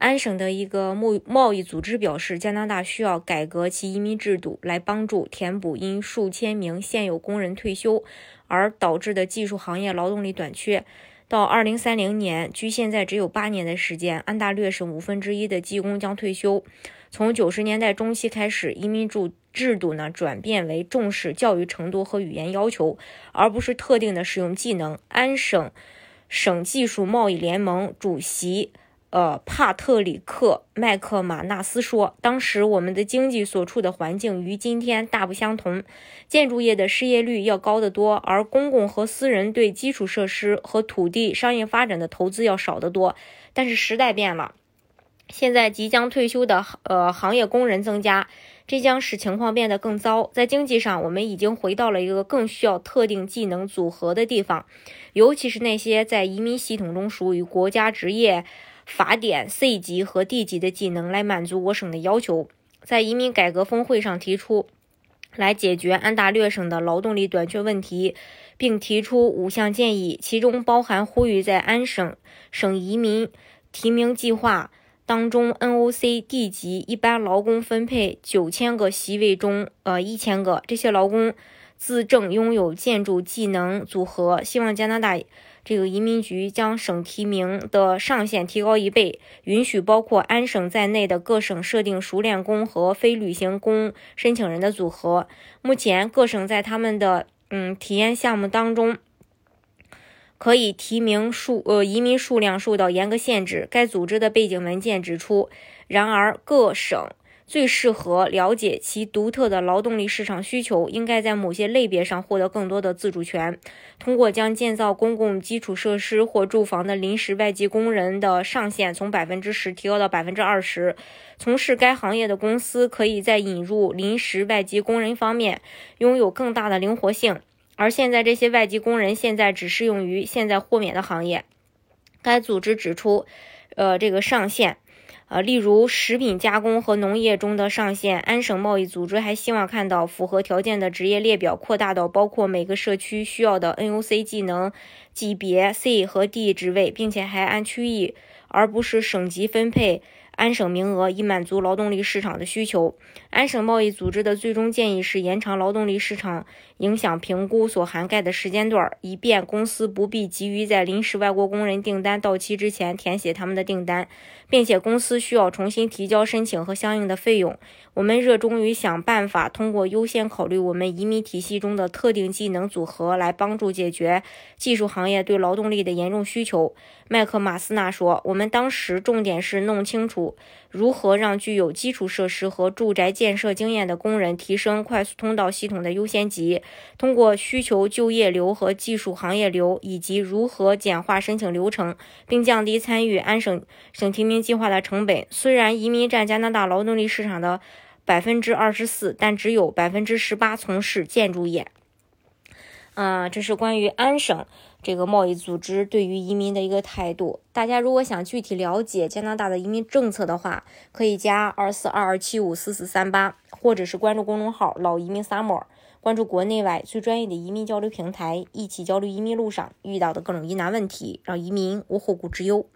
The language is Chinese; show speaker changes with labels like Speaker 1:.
Speaker 1: 安省的一个贸贸易组织表示，加拿大需要改革其移民制度，来帮助填补因数千名现有工人退休而导致的技术行业劳动力短缺。到二零三零年，距现在只有八年的时间，安大略省五分之一的技工将退休。从九十年代中期开始，移民制制度呢转变为重视教育程度和语言要求，而不是特定的使用技能。安省省技术贸易联盟主席。呃，帕特里克·麦克马纳斯说：“当时我们的经济所处的环境与今天大不相同，建筑业的失业率要高得多，而公共和私人对基础设施和土地商业发展的投资要少得多。但是时代变了，现在即将退休的呃行业工人增加，这将使情况变得更糟。在经济上，我们已经回到了一个更需要特定技能组合的地方，尤其是那些在移民系统中属于国家职业。”法典 C 级和 D 级的技能来满足我省的要求，在移民改革峰会上提出来解决安大略省的劳动力短缺问题，并提出五项建议，其中包含呼吁在安省省移民提名计划当中，NOC D 级一般劳工分配九千个席位中，呃一千个这些劳工自证拥有建筑技能组合，希望加拿大。这个移民局将省提名的上限提高一倍，允许包括安省在内的各省设定熟练工和非旅行工申请人的组合。目前，各省在他们的嗯体验项目当中，可以提名数呃移民数量受到严格限制。该组织的背景文件指出，然而各省。最适合了解其独特的劳动力市场需求，应该在某些类别上获得更多的自主权。通过将建造公共基础设施或住房的临时外籍工人的上限从百分之十提高到百分之二十，从事该行业的公司可以在引入临时外籍工人方面拥有更大的灵活性。而现在，这些外籍工人现在只适用于现在豁免的行业。该组织指出，呃，这个上限。呃，例如食品加工和农业中的上限，安省贸易组织还希望看到符合条件的职业列表扩大到包括每个社区需要的 NOC 技能级别 C 和 D 职位，并且还按区域而不是省级分配。安省名额以满足劳动力市场的需求。安省贸易组织的最终建议是延长劳动力市场影响评估所涵盖的时间段，以便公司不必急于在临时外国工人订单到期之前填写他们的订单，并且公司需要重新提交申请和相应的费用。我们热衷于想办法，通过优先考虑我们移民体系中的特定技能组合，来帮助解决技术行业对劳动力的严重需求。麦克马斯纳说：“我们当时重点是弄清楚。”如何让具有基础设施和住宅建设经验的工人提升快速通道系统的优先级？通过需求就业流和技术行业流，以及如何简化申请流程，并降低参与安省省提名计划的成本。虽然移民占加拿大劳动力市场的百分之二十四，但只有百分之十八从事建筑业。啊，这是关于安省这个贸易组织对于移民的一个态度。大家如果想具体了解加拿大的移民政策的话，可以加二四二二七五四四三八，或者是关注公众号“老移民 summer”，关注国内外最专业的移民交流平台，一起交流移民路上遇到的各种疑难问题，让移民无后顾之忧。